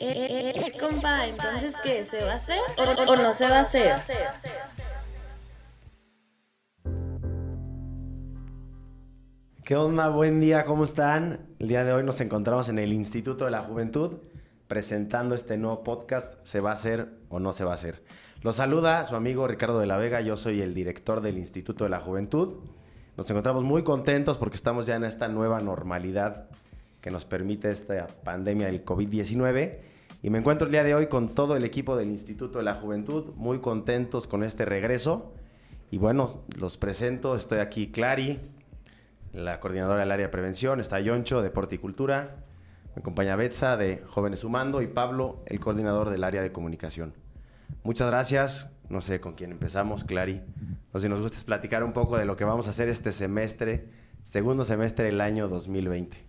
Eh, eh, eh, compa, entonces, ¿qué? ¿Se va a hacer o, o no se va a hacer? ¿Qué onda? Buen día, ¿cómo están? El día de hoy nos encontramos en el Instituto de la Juventud presentando este nuevo podcast, ¿se va a hacer o no se va a hacer? Los saluda su amigo Ricardo de la Vega, yo soy el director del Instituto de la Juventud. Nos encontramos muy contentos porque estamos ya en esta nueva normalidad que nos permite esta pandemia del COVID-19. Y me encuentro el día de hoy con todo el equipo del Instituto de la Juventud, muy contentos con este regreso. Y bueno, los presento, estoy aquí Clary, la coordinadora del área de prevención, está Yoncho, Deporte y Cultura, me acompaña Betsa de Jóvenes Sumando y Pablo, el coordinador del área de comunicación. Muchas gracias, no sé con quién empezamos, Clary. O si nos gusta platicar un poco de lo que vamos a hacer este semestre, segundo semestre del año 2020.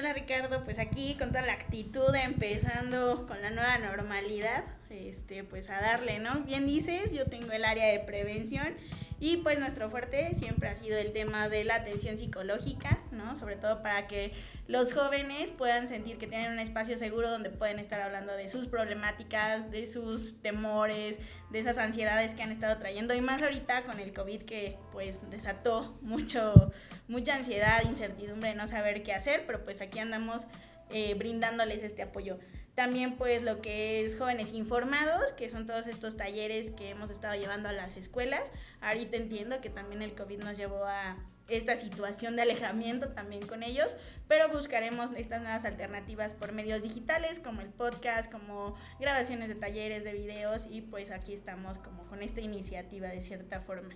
Hola Ricardo, pues aquí con toda la actitud empezando con la nueva normalidad, este, pues a darle, ¿no? Bien dices, yo tengo el área de prevención y pues nuestro fuerte siempre ha sido el tema de la atención psicológica, ¿no? Sobre todo para que los jóvenes puedan sentir que tienen un espacio seguro donde pueden estar hablando de sus problemáticas, de sus temores, de esas ansiedades que han estado trayendo y más ahorita con el COVID que pues desató mucho, mucha ansiedad, incertidumbre, no saber qué hacer, pero pues aquí andamos eh, brindándoles este apoyo. También pues lo que es jóvenes informados, que son todos estos talleres que hemos estado llevando a las escuelas. Ahorita entiendo que también el COVID nos llevó a esta situación de alejamiento también con ellos, pero buscaremos estas nuevas alternativas por medios digitales como el podcast, como grabaciones de talleres, de videos y pues aquí estamos como con esta iniciativa de cierta forma.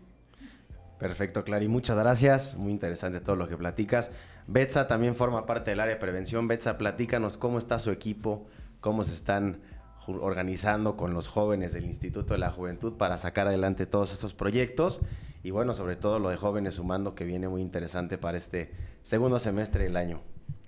Perfecto, Clary. Muchas gracias. Muy interesante todo lo que platicas. Betsa también forma parte del área de prevención. Betsa, platícanos cómo está su equipo, cómo se están organizando con los jóvenes del Instituto de la Juventud para sacar adelante todos estos proyectos y bueno, sobre todo lo de jóvenes sumando que viene muy interesante para este segundo semestre del año.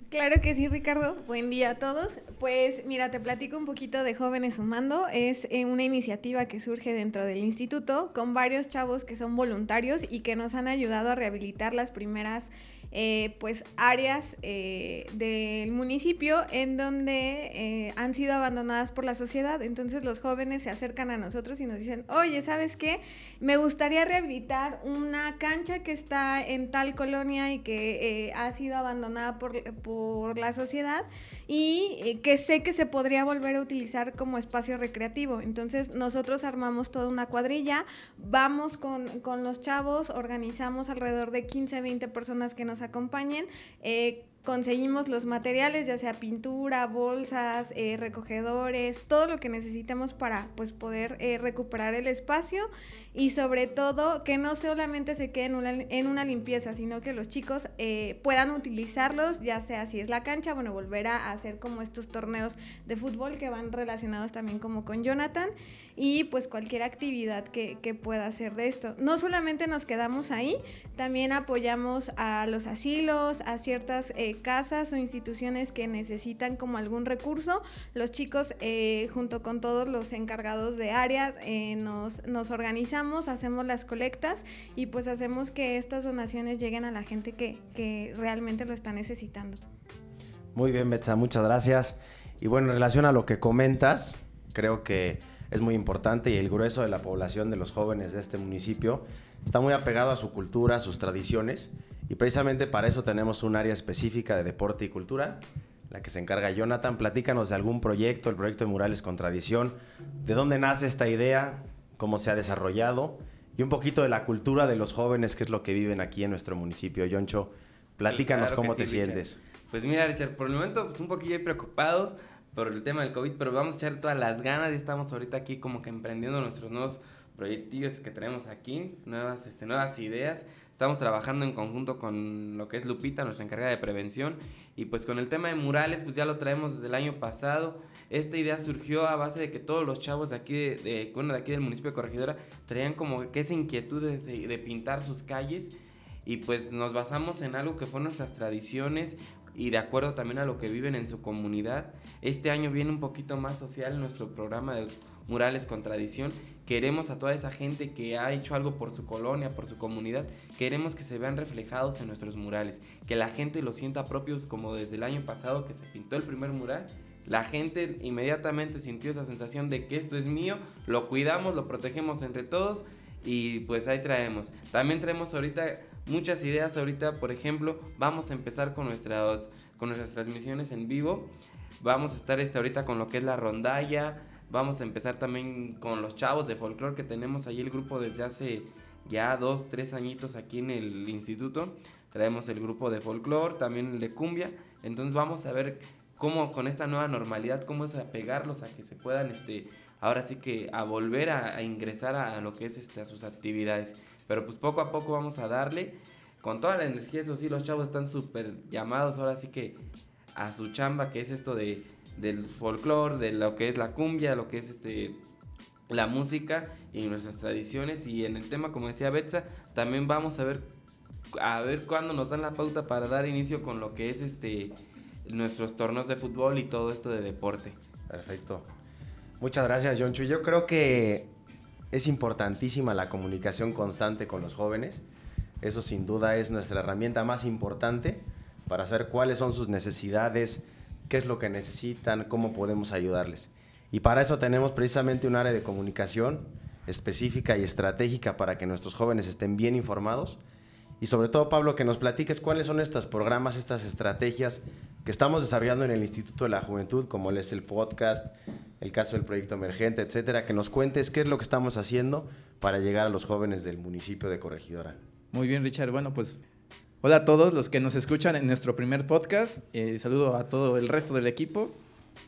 Claro que sí, Ricardo. Buen día a todos. Pues mira, te platico un poquito de Jóvenes Sumando. Es eh, una iniciativa que surge dentro del instituto con varios chavos que son voluntarios y que nos han ayudado a rehabilitar las primeras eh, pues áreas eh, del municipio en donde eh, han sido abandonadas por la sociedad. Entonces los jóvenes se acercan a nosotros y nos dicen, oye, ¿sabes qué? Me gustaría rehabilitar una cancha que está en tal colonia y que ha sido abandonada por, por la sociedad y eh, que sé que se podría volver a utilizar como espacio recreativo. Entonces nosotros armamos toda una cuadrilla, vamos con, los chavos, organizamos alrededor de 15, 20 personas que nos acompañen. Eh, conseguimos los materiales, ya sea pintura, bolsas, eh, recogedores, todo lo que necesitamos para pues, poder recuperar el espacio y sobre todo que no solamente se quede en una, limpieza, sino que los chicos eh, puedan utilizarlos, ya sea si es la cancha, bueno, volver a hacer como estos torneos de fútbol que van relacionados también como con Jonathan y pues cualquier actividad que, pueda hacer de esto. No solamente nos quedamos ahí, también apoyamos a los asilos, a ciertas eh, casas o instituciones que necesitan como algún recurso. Los chicos eh, junto con todos los encargados de área nos, nos organizamos hacemos las colectas y pues hacemos que estas donaciones lleguen a la gente que, que realmente lo está necesitando. Muy bien, Betsa, muchas gracias. Y bueno, en relación a lo que comentas, creo que es muy importante y el grueso de la población de los jóvenes de este municipio está muy apegado a su cultura, a sus tradiciones y precisamente para eso tenemos un área específica de deporte y cultura, la que se encarga Jonathan. Platícanos de algún proyecto, el proyecto de Murales con Tradición, de dónde nace esta idea, cómo se ha desarrollado y un poquito de la cultura de los jóvenes, que es lo que viven aquí en nuestro municipio. Yoncho, platícanos cómo te sientes. Pues mira, Richard, por el momento pues un poquillo preocupados por el tema del COVID, pero vamos a echar todas las ganas y estamos ahorita aquí como que emprendiendo nuestros nuevos proyectos que tenemos aquí, nuevas, este, nuevas ideas. Estamos trabajando en conjunto con lo que es Lupita, nuestra encargada de prevención, y pues con el tema de murales, pues ya lo traemos desde el año pasado. Esta idea surgió a base de que todos los chavos de aquí, de, bueno, de aquí del municipio de Corregidora traían como que esa inquietud de, de pintar sus calles y pues nos basamos en algo que fue nuestras tradiciones y de acuerdo también a lo que viven en su comunidad. Este año viene un poquito más social nuestro programa de murales con tradición. Queremos a toda esa gente que ha hecho algo por su colonia, por su comunidad, queremos que se vean reflejados en nuestros murales, que la gente lo sienta propios como desde el año pasado que se pintó el primer mural la gente inmediatamente sintió esa sensación de que esto es mío, lo cuidamos, lo protegemos entre todos y pues ahí traemos. También traemos ahorita muchas ideas, ahorita por ejemplo vamos a empezar con nuestras, con nuestras transmisiones en vivo, vamos a estar este, ahorita con lo que es la rondalla, vamos a empezar también con los chavos de folclore que tenemos ahí el grupo desde hace ya dos, tres añitos aquí en el instituto. Traemos el grupo de folclore, también el de cumbia. Entonces vamos a ver cómo con esta nueva normalidad, cómo es apegarlos a que se puedan, este, ahora sí que a volver a, ingresar a, lo que es este, a sus actividades. Pero pues poco a poco vamos a darle, con toda la energía, eso sí, los chavos están súper llamados ahora sí que a su chamba, que es esto de, del folclore, de lo que es la cumbia, lo que es este la música y nuestras tradiciones y en el tema como decía Betsa también vamos a ver a ver cuándo nos dan la pauta para dar inicio con lo que es este nuestros torneos de fútbol y todo esto de deporte. Perfecto. Muchas gracias, John Yo creo que es importantísima la comunicación constante con los jóvenes. Eso sin duda es nuestra herramienta más importante para saber cuáles son sus necesidades, qué es lo que necesitan, cómo podemos ayudarles. Y para eso tenemos precisamente un área de comunicación específica y estratégica para que nuestros jóvenes estén bien informados y sobre todo, Pablo, que nos platiques cuáles son estos programas, estas estrategias que estamos desarrollando en el Instituto de la Juventud, como es el podcast, el caso del proyecto emergente, etcétera, que nos cuentes qué es lo que estamos haciendo para llegar a los jóvenes del municipio de Corregidora. Muy bien, Richard. Bueno, pues hola a todos los que nos escuchan en nuestro primer podcast. Eh, saludo a todo el resto del equipo.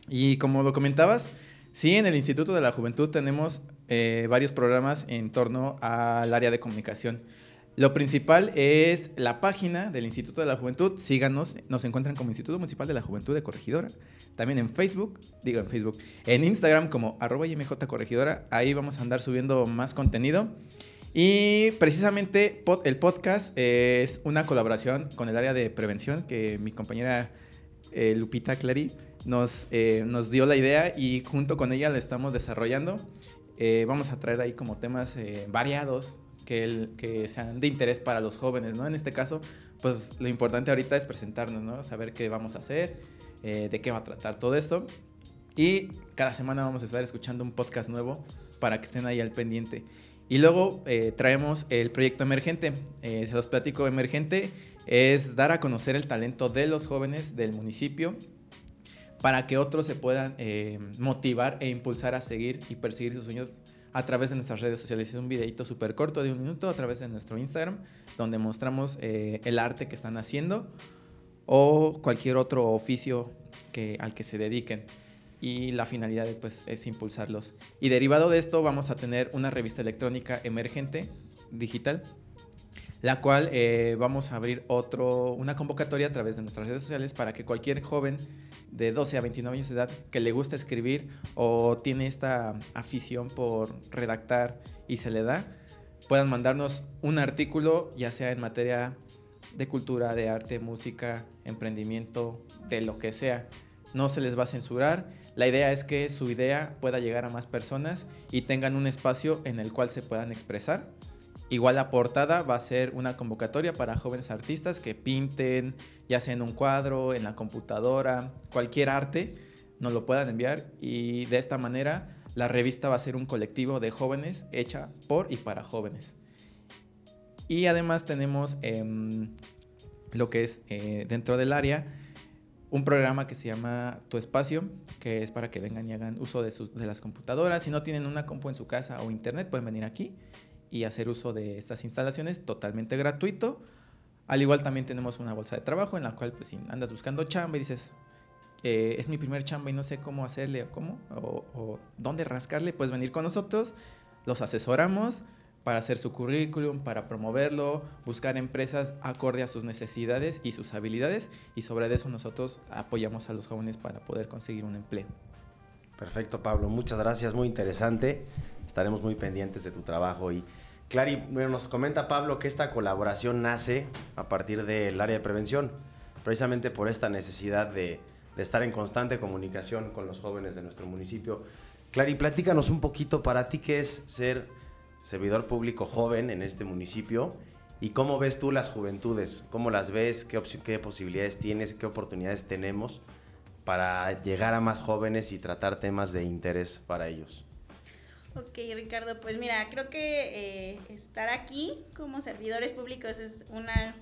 Y como lo comentabas, sí, en el Instituto de la Juventud tenemos eh, varios programas en torno al área de comunicación. Lo principal es la página del Instituto de la Juventud. Síganos, nos encuentran como Instituto Municipal de la Juventud de Corregidora. También en Facebook, digo en Facebook, en Instagram como arroba Corregidora. Ahí vamos a andar subiendo más contenido. Y precisamente el podcast es una colaboración con el área de prevención que mi compañera eh, Lupita Clary nos, eh, nos dio la idea y junto con ella la estamos desarrollando. Eh, vamos a traer ahí como temas variados que, que sean de interés para los jóvenes, ¿no? En este caso, pues lo importante ahorita es presentarnos, ¿no? Saber qué vamos a hacer, eh, de qué va a tratar todo esto. Y cada semana vamos a estar escuchando un podcast nuevo para que estén ahí al pendiente. Y luego eh, traemos el proyecto emergente. Eh, se los platico, emergente es dar a conocer el talento de los jóvenes del municipio para que otros se puedan motivar e impulsar a seguir y perseguir sus sueños a través de nuestras redes sociales. Es un videito súper corto de un minuto a través de nuestro Instagram, donde mostramos eh, el arte que están haciendo o cualquier otro oficio que, al que se dediquen. Y la finalidad pues, es impulsarlos. Y derivado de esto vamos a tener una revista electrónica emergente, digital, la cual eh, vamos a abrir otro, una convocatoria a través de nuestras redes sociales para que cualquier joven de 12 a 29 años de edad que le gusta escribir o tiene esta afición por redactar y se le da, puedan mandarnos un artículo, ya sea en materia de cultura, de arte, música, emprendimiento, de lo que sea. No se les va a censurar. La idea es que su idea pueda llegar a más personas y tengan un espacio en el cual se puedan expresar Igual la portada va a ser una convocatoria para jóvenes artistas que pinten, ya sea en un cuadro, en la computadora, cualquier arte, nos lo puedan enviar y de esta manera la revista va a ser un colectivo de jóvenes hecha por y para jóvenes. Y además tenemos em, lo que es eh, dentro del área un programa que se llama Tu Espacio, que es para que vengan y hagan uso de, de las computadoras. Si no tienen una compu en su casa o internet, pueden venir aquí y hacer uso de estas instalaciones totalmente gratuito. Al igual también tenemos una bolsa de trabajo en la cual pues andas buscando chamba y dices, eh, es mi primer chamba y no sé cómo hacerle o cómo, o, dónde rascarle, puedes venir con nosotros, los asesoramos para hacer su currículum, para promoverlo, buscar empresas acorde a sus necesidades y sus habilidades y sobre eso nosotros apoyamos a los jóvenes para poder conseguir un empleo. Perfecto, Pablo, muchas gracias, muy interesante. Estaremos muy pendientes de tu trabajo y Clary, nos comenta Pablo que esta colaboración nace a partir del área de prevención, precisamente por esta necesidad de, estar en constante comunicación con los jóvenes de nuestro municipio. Clary, platícanos un poquito para ti qué es ser servidor público joven en este municipio y cómo ves tú las juventudes, cómo las ves, qué posibilidades tienes, qué oportunidades tenemos para llegar a más jóvenes y tratar temas de interés para ellos? Ok, Ricardo, pues mira, creo que eh, estar aquí como servidores públicos es una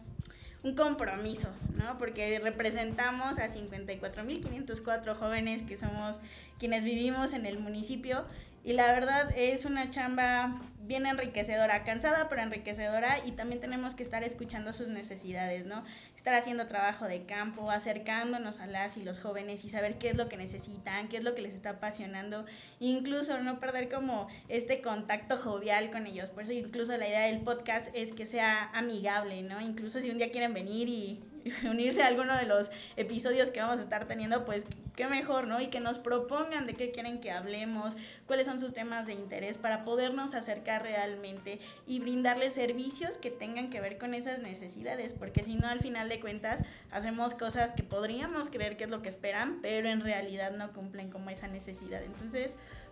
un compromiso, ¿no? Porque representamos a 54.504 jóvenes que somos quienes vivimos en el municipio y la verdad es una chamba bien enriquecedora, cansada pero enriquecedora y también tenemos que estar escuchando sus necesidades, ¿no? Estar haciendo trabajo de campo, acercándonos a las y los jóvenes y saber qué es lo que necesitan, qué es lo que les está apasionando, incluso no perder como este contacto jovial con ellos. Por eso incluso la idea del podcast es que sea amigable, ¿no? Incluso si un día quieren venir y unirse a alguno de los episodios que vamos a estar teniendo, pues qué mejor, ¿no? Y que nos propongan de qué quieren que hablemos, cuáles son sus temas de interés para podernos acercar realmente y brindarles servicios que tengan que ver con esas necesidades, porque si no, al final de cuentas, hacemos cosas que podríamos creer que es lo que esperan, pero en realidad no cumplen como esa necesidad. Entonces,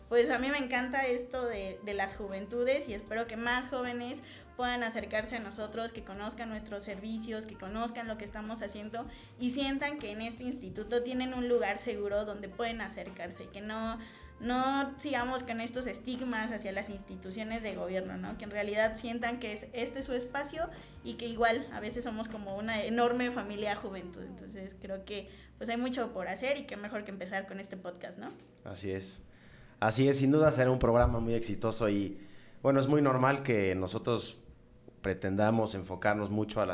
pues a mí me encanta esto de, de las juventudes y espero que más jóvenes puedan acercarse a nosotros, que conozcan nuestros servicios, que conozcan lo que estamos haciendo y sientan que en este instituto tienen un lugar seguro donde pueden acercarse, que no no sigamos con estos estigmas hacia las instituciones de gobierno, ¿no? Que en realidad sientan que es este su espacio y que igual a veces somos como una enorme familia juventud. Entonces creo que pues hay mucho por hacer y que mejor que empezar con este podcast, ¿no? Así es. Así es, sin duda será un programa muy exitoso y bueno, es muy normal que nosotros pretendamos enfocarnos mucho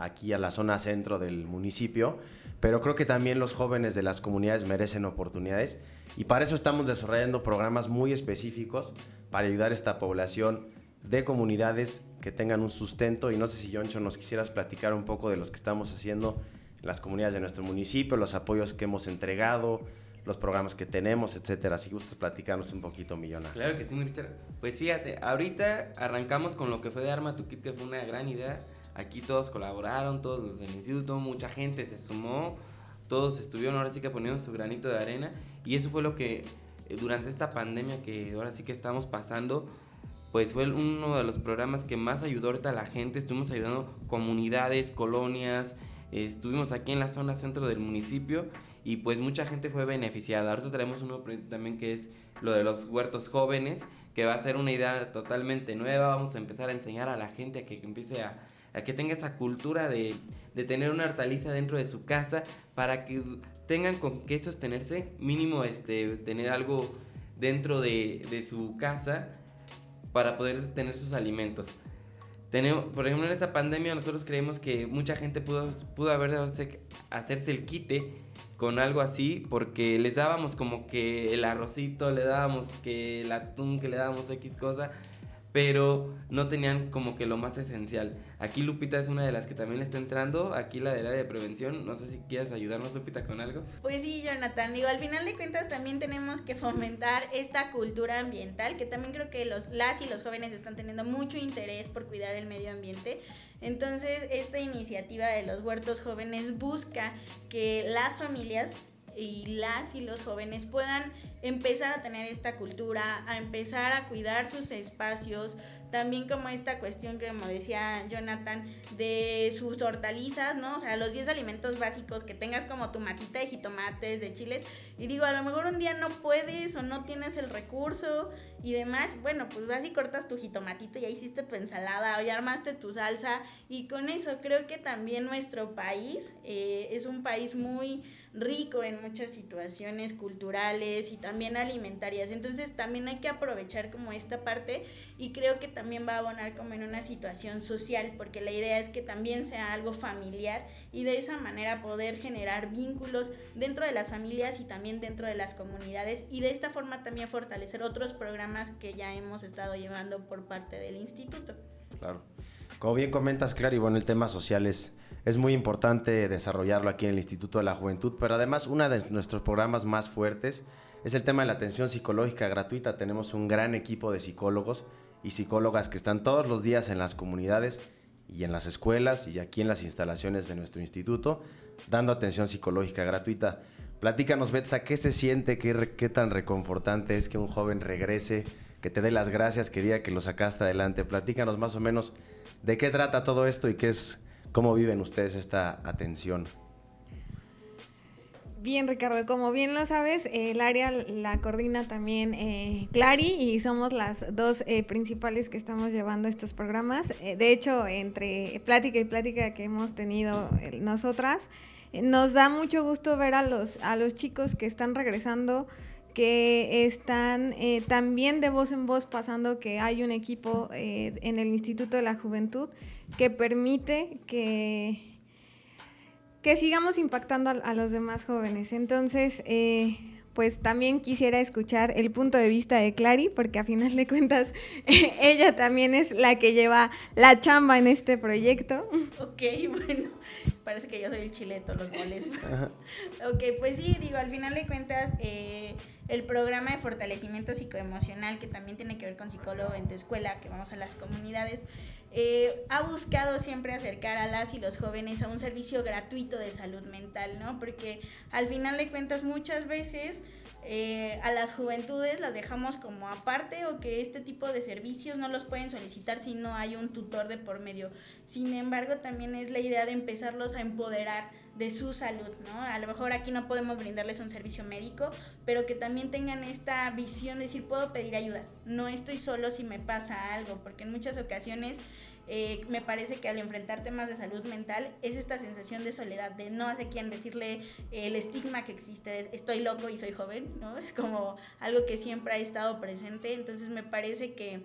aquí a la zona centro del municipio, pero creo que también los jóvenes de las comunidades merecen oportunidades y para eso estamos desarrollando programas muy específicos para ayudar a esta población de comunidades que tengan un sustento. Y no sé si Yoncho nos quisieras platicar un poco de los que estamos haciendo en las comunidades de nuestro municipio, los apoyos que hemos entregado, los programas que tenemos, etcétera. Si gustas platicarnos un poquito, Millona. Claro que sí, Richard. Pues fíjate, ahorita arrancamos con lo que fue de Arma Tu Kit, que fue una gran idea. Aquí todos colaboraron, todos los del instituto, mucha gente se sumó, todos estuvieron ahora sí que poniendo su granito de arena. Y eso fue lo que eh, durante esta pandemia que ahora sí que estamos pasando, pues fue uno de los programas que más ayudó ahorita a la gente. Estuvimos ayudando comunidades, colonias, estuvimos aquí en la zona centro del municipio y pues mucha gente fue beneficiada. Ahorita tenemos un nuevo proyecto también que es lo de los huertos jóvenes, que va a ser una idea totalmente nueva. Vamos a empezar a enseñar a la gente a que empiece a, a que tenga esa cultura de, de, tener una hortaliza dentro de su casa para que tengan con qué sostenerse, mínimo este, tener algo dentro de, de su casa para poder tener sus alimentos. Tenemos, por ejemplo, en esta pandemia nosotros creemos que mucha gente pudo, pudo haber hacerse el quite con algo así, porque les dábamos como que el arrocito, le dábamos que el atún, que le dábamos X cosa, pero no tenían como que lo más esencial. Aquí Lupita es una de las que también le está entrando, aquí la del área de prevención, no sé si quieres ayudarnos Lupita con algo. Pues sí, Jonathan, digo, al final de cuentas también tenemos que fomentar esta cultura ambiental, que también creo que los, las y los jóvenes están teniendo mucho interés por cuidar el medio ambiente. Entonces, esta iniciativa de los huertos jóvenes busca que las familias y las y los jóvenes puedan empezar a tener esta cultura, a empezar a cuidar sus espacios, también como esta cuestión que como decía Jonathan, de sus hortalizas, ¿no? O sea, los 10 alimentos básicos que tengas como tu matita de jitomates, de chiles. Y digo, a lo mejor un día no puedes o no tienes el recurso y demás. Bueno, pues vas y cortas tu jitomatito, ya hiciste tu ensalada o ya armaste tu salsa. Y con eso creo que también nuestro país eh, es un país muy rico en muchas situaciones culturales y también alimentarias. Entonces también hay que aprovechar como esta parte y creo que también va a abonar como en una situación social, porque la idea es que también sea algo familiar y de esa manera poder generar vínculos dentro de las familias y también dentro de las comunidades y de esta forma también fortalecer otros programas que ya hemos estado llevando por parte del instituto. Claro. Como bien comentas, claro, y bueno, el tema social es es muy importante desarrollarlo aquí en el Instituto de la Juventud, pero además uno de nuestros programas más fuertes es el tema de la atención psicológica gratuita. Tenemos un gran equipo de psicólogos y psicólogas que están todos los días en las comunidades y en las escuelas y aquí en las instalaciones de nuestro instituto dando atención psicológica gratuita. Platícanos, Betsa, ¿qué se siente? ¿Qué tan reconfortante es que un joven regrese, que te dé las gracias, que que lo sacaste adelante? Platícanos más o menos de qué trata todo esto y qué es ¿Cómo viven ustedes esta atención? Bien, Ricardo, como bien lo sabes, el área la coordina también eh, Clary y somos las dos eh, principales que estamos llevando estos programas. Eh, de hecho, entre plática y plática que hemos tenido nosotras, nos da mucho gusto ver a los, a los chicos que están regresando, que están eh, también de voz en voz pasando que hay un equipo eh, en el Instituto de la Juventud que permite que que sigamos impactando a, a los demás jóvenes. Entonces, eh, pues también quisiera escuchar el punto de vista de Clary, porque a final de cuentas ella también es la que lleva la chamba en este proyecto. Ok, bueno, parece que yo soy el chileto, los goles. ok, pues sí, digo, al final de cuentas, eh, el programa de fortalecimiento psicoemocional, que también tiene que ver con psicólogo en tu escuela, que vamos a las comunidades, eh, ha buscado siempre acercar a las y los jóvenes a un servicio gratuito de salud mental, ¿no? Porque al final de cuentas muchas veces eh, a las juventudes las dejamos como aparte o que este tipo de servicios no los pueden solicitar si no hay un tutor de por medio. Sin embargo, también es la idea de empezarlos a empoderar de su salud, ¿no? A lo mejor aquí no podemos brindarles un servicio médico, pero que también tengan esta visión de decir, puedo pedir ayuda, no estoy solo si me pasa algo, porque en muchas ocasiones eh, me parece que al enfrentar temas de salud mental es esta sensación de soledad, de no hace quien decirle el estigma que existe, estoy loco y soy joven, ¿no? Es como algo que siempre ha estado presente, entonces me parece que,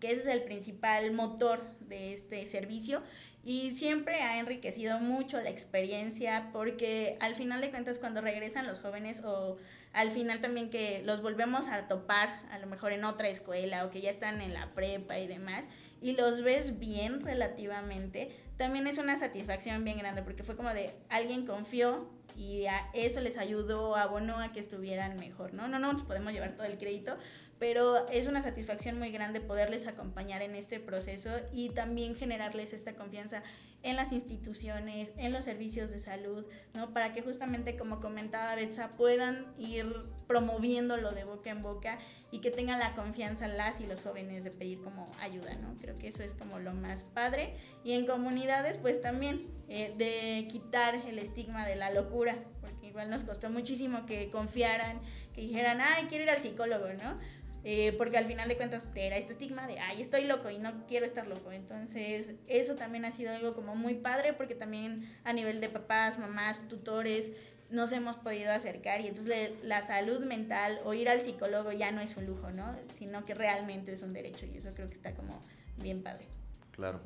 que ese es el principal motor de este servicio y siempre ha enriquecido mucho la experiencia porque al final de cuentas cuando regresan los jóvenes o al final también que los volvemos a topar a lo mejor en otra escuela o que ya están en la prepa y demás y los ves bien relativamente, también es una satisfacción bien grande porque fue como de alguien confió y a eso les ayudó, abonó a que estuvieran mejor, ¿no? No, no nos podemos llevar todo el crédito, pero es una satisfacción muy grande poderles acompañar en este proceso y también generarles esta confianza en las instituciones, en los servicios de salud, ¿no? Para que justamente, como comentaba Betsa, puedan ir promoviéndolo de boca en boca y que tengan la confianza las y los jóvenes de pedir como ayuda, ¿no? Creo que eso es como lo más padre. Y en comunidades, pues también eh, de quitar el estigma de la locura, porque igual nos costó muchísimo que confiaran, que dijeran, ay, quiero ir al psicólogo, ¿no? Eh, porque al final de cuentas era este estigma de, ay, estoy loco y no quiero estar loco. Entonces, eso también ha sido algo como muy padre porque también a nivel de papás, mamás, tutores, nos hemos podido acercar y entonces la salud mental o ir al psicólogo ya no es un lujo, ¿no? Sino que realmente es un derecho y eso creo que está como bien padre. Claro.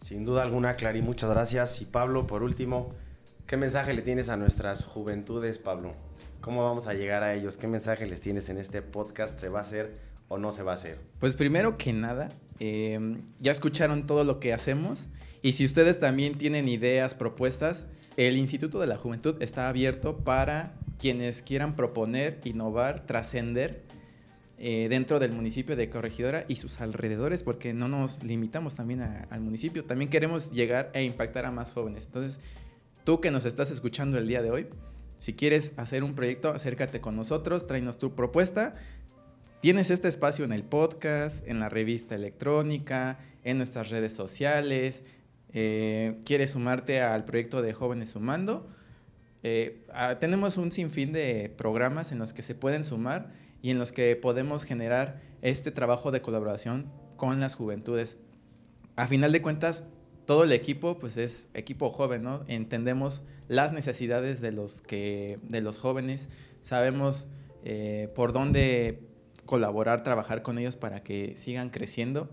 Sin duda alguna, Clary, muchas gracias. Y Pablo, por último, ¿qué mensaje le tienes a nuestras juventudes, Pablo? ¿Cómo vamos a llegar a ellos? ¿Qué mensaje les tienes en este podcast? ¿Se va a hacer o no se va a hacer? Pues primero que nada, eh, ya escucharon todo lo que hacemos y si ustedes también tienen ideas, propuestas, el Instituto de la Juventud está abierto para quienes quieran proponer, innovar, trascender eh, dentro del municipio de Corregidora y sus alrededores, porque no nos limitamos también a- al municipio, también queremos llegar e impactar a más jóvenes. Entonces, tú que nos estás escuchando el día de hoy, si quieres hacer un proyecto, acércate con nosotros, tráenos tu propuesta. Tienes este espacio en el podcast, en la revista electrónica, en nuestras redes sociales. eh, ¿Quieres sumarte al proyecto de Jóvenes Sumando? Eh, ah, tenemos un sinfín de programas en los que se pueden sumar y en los que podemos generar este trabajo de colaboración con las juventudes. A final de cuentas, todo el equipo pues es equipo joven, ¿no? Entendemos las necesidades de los que de los jóvenes, sabemos eh, por dónde colaborar, trabajar con ellos para que sigan creciendo.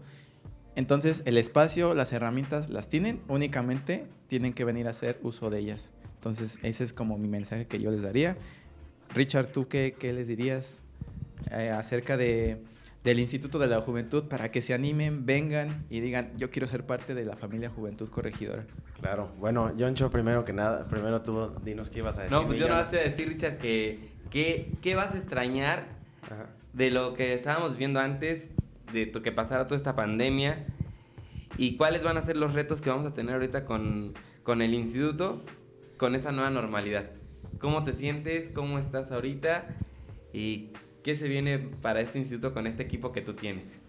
Entonces, el espacio, las herramientas las tienen, únicamente tienen que venir a hacer uso de ellas. Entonces, ese es como mi mensaje que yo les daría. Richard, ¿tú qué, qué les dirías eh, acerca de, del Instituto de la Juventud para que se animen, vengan y digan, yo quiero ser parte de la familia Juventud Corregidora? Claro. Bueno, Joncho, primero que nada, primero tú dinos qué ibas a decir. No, pues yo Miguel. no te voy a decir, Richard, que, que, ¿qué vas a extrañar Ajá. de lo que estábamos viendo antes, de to- que pasara toda esta pandemia, y cuáles van a ser los retos que vamos a tener ahorita con, con el instituto, con esa nueva normalidad. ¿Cómo te sientes? ¿Cómo estás ahorita? ¿Y qué se viene para este instituto con este equipo que tú tienes?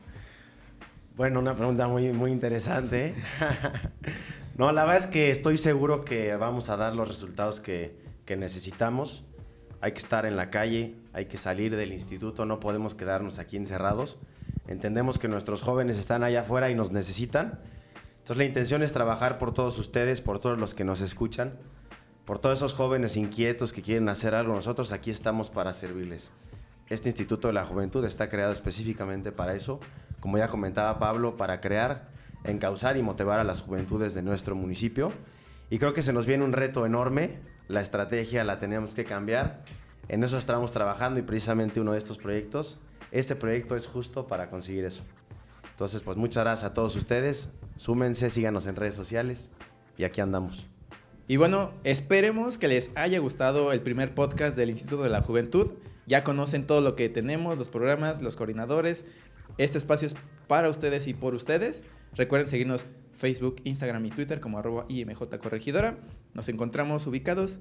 Bueno, una pregunta muy, muy interesante. no, la verdad es que estoy seguro que vamos a dar los resultados que, que necesitamos. Hay que estar en la calle, hay que salir del instituto, no podemos quedarnos aquí encerrados. Entendemos que nuestros jóvenes están allá afuera y nos necesitan. Entonces la intención es trabajar por todos ustedes, por todos los que nos escuchan, por todos esos jóvenes inquietos que quieren hacer algo. Nosotros aquí estamos para servirles. Este Instituto de la Juventud está creado específicamente para eso, como ya comentaba Pablo, para crear, encauzar y motivar a las juventudes de nuestro municipio. Y creo que se nos viene un reto enorme, la estrategia la tenemos que cambiar, en eso estamos trabajando y precisamente uno de estos proyectos, este proyecto es justo para conseguir eso. Entonces, pues muchas gracias a todos ustedes, súmense, síganos en redes sociales y aquí andamos. Y bueno, esperemos que les haya gustado el primer podcast del Instituto de la Juventud. Ya conocen todo lo que tenemos, los programas, los coordinadores. Este espacio es para ustedes y por ustedes. Recuerden seguirnos Facebook, Instagram y Twitter como arroba IMJ Corregidora. Nos encontramos ubicados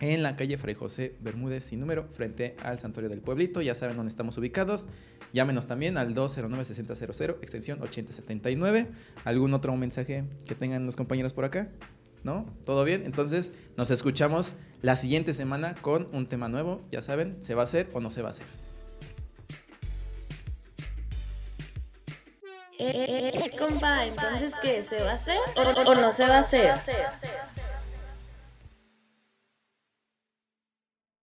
en la calle Fray José Bermúdez sin número, frente al Santuario del Pueblito. Ya saben dónde estamos ubicados. Llámenos también al 209-6000, extensión 8079. ¿Algún otro mensaje que tengan los compañeros por acá? ¿No? ¿Todo bien? Entonces nos escuchamos la siguiente semana con un tema nuevo. Ya saben, ¿se va a hacer o no se va a hacer? Eh, eh, eh, compa, entonces, ¿qué? ¿Se va a hacer o, o no se va a hacer?